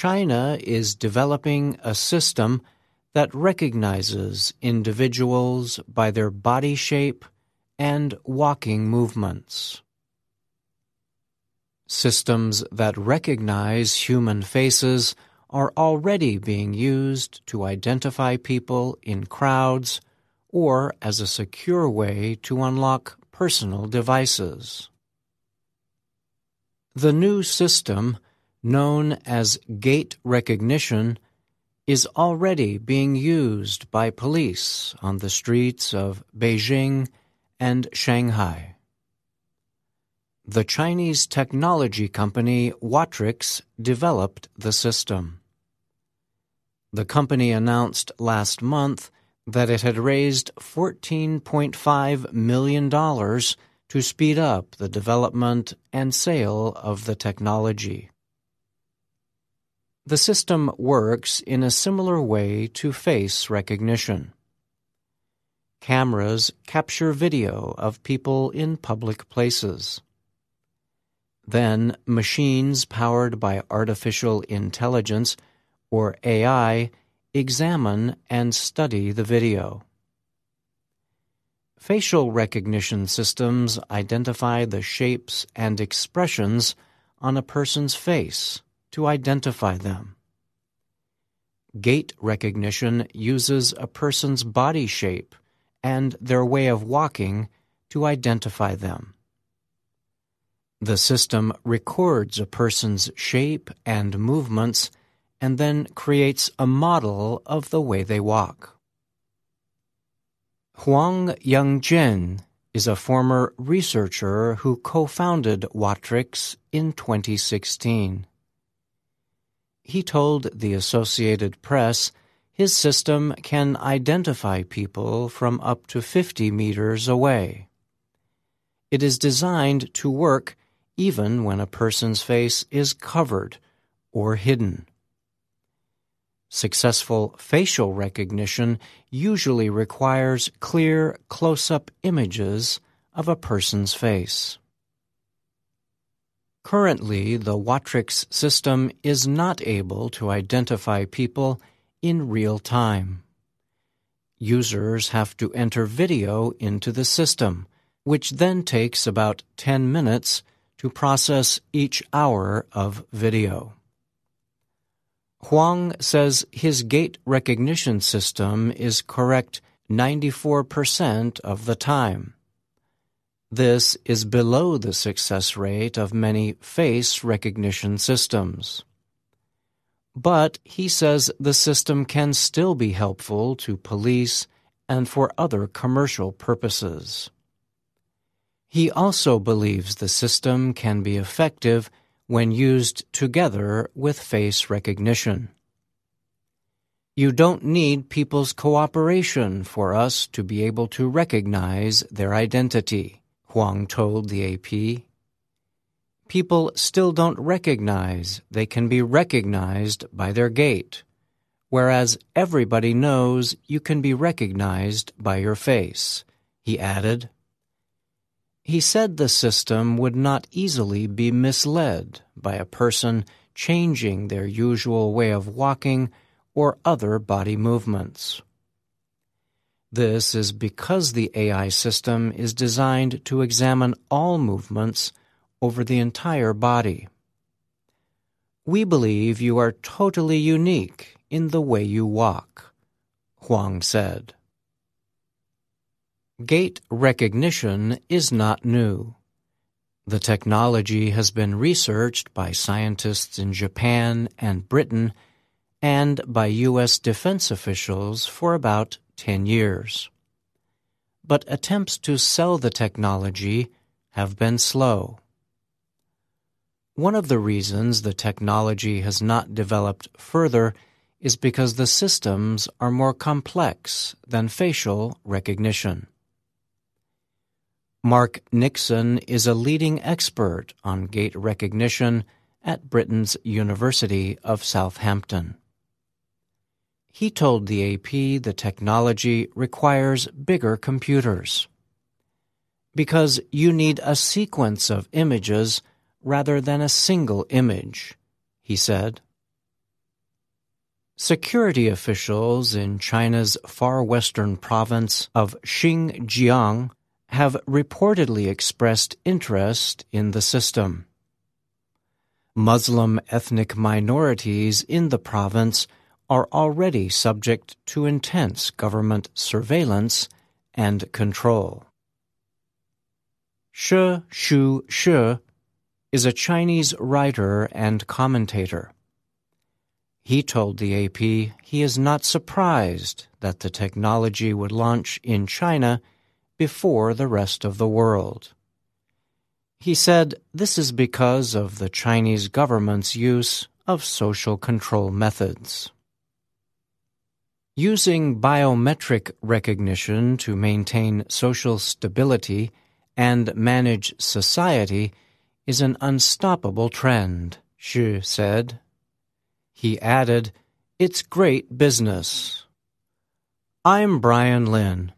China is developing a system that recognizes individuals by their body shape and walking movements. Systems that recognize human faces are already being used to identify people in crowds or as a secure way to unlock personal devices. The new system, known as gait recognition, is already being used by police on the streets of Beijing and Shanghai. The Chinese technology company Watrix developed the system. The company announced last month that it had raised $14.5 million to speed up the development and sale of the technology. The system works in a similar way to face recognition. Cameras capture video of people in public places. Then machines powered by artificial intelligence, or AI, examine and study the video. Facial recognition systems identify the shapes and expressions on a person's face to identify them. Gait recognition uses a person's body shape and their way of walking to identify them. The system records a person's shape and movements and then creates a model of the way they walk. Huang Yongzhen is a former researcher who co-founded Watrix in 2016. He told the Associated Press his system can identify people from up to 50 meters away. It is designed to work even when a person's face is covered or hidden. Successful facial recognition usually requires clear close-up images of a person's face. Currently, the Watrix system is not able to identify people in real time. Users have to enter video into the system, which then takes about 10 minutes to process each hour of video. Huang says his gait recognition system is correct 94% of the time. This is below the success rate of many face recognition systems. But he says the system can still be helpful to police and for other commercial purposes. He also believes the system can be effective when used together with face recognition. You don't need people's cooperation for us to be able to recognize their identity, Huang told the AP. People still don't recognize they can be recognized by their gait, whereas everybody knows you can be recognized by your face, he added. He said the system would not easily be misled by a person changing their usual way of walking or other body movements. This is because the AI system is designed to examine all movements over the entire body. We believe you are totally unique in the way you walk, Huang said. Gait recognition is not new. The technology has been researched by scientists in Japan and Britain and by U.S. defense officials for about 10 years. But attempts to sell the technology have been slow. One of the reasons the technology has not developed further is because the systems are more complex than facial recognition. Mark Nixon is a leading expert on gait recognition at Britain's University of Southampton. He told the AP the technology requires bigger computers. Because you need a sequence of images rather than a single image, he said. Security officials in China's far western province of Xinjiang have reportedly expressed interest in the system. Muslim ethnic minorities in the province are already subject to intense government surveillance and control. Shi Shu Shi is a Chinese writer and commentator. He told the AP he is not surprised that the technology would launch in China before the rest of the world. He said this is because of the Chinese government's use of social control methods. Using biometric recognition to maintain social stability and manage society is an unstoppable trend, Xu said. He added, It's great business. I'm Bryan Lynn.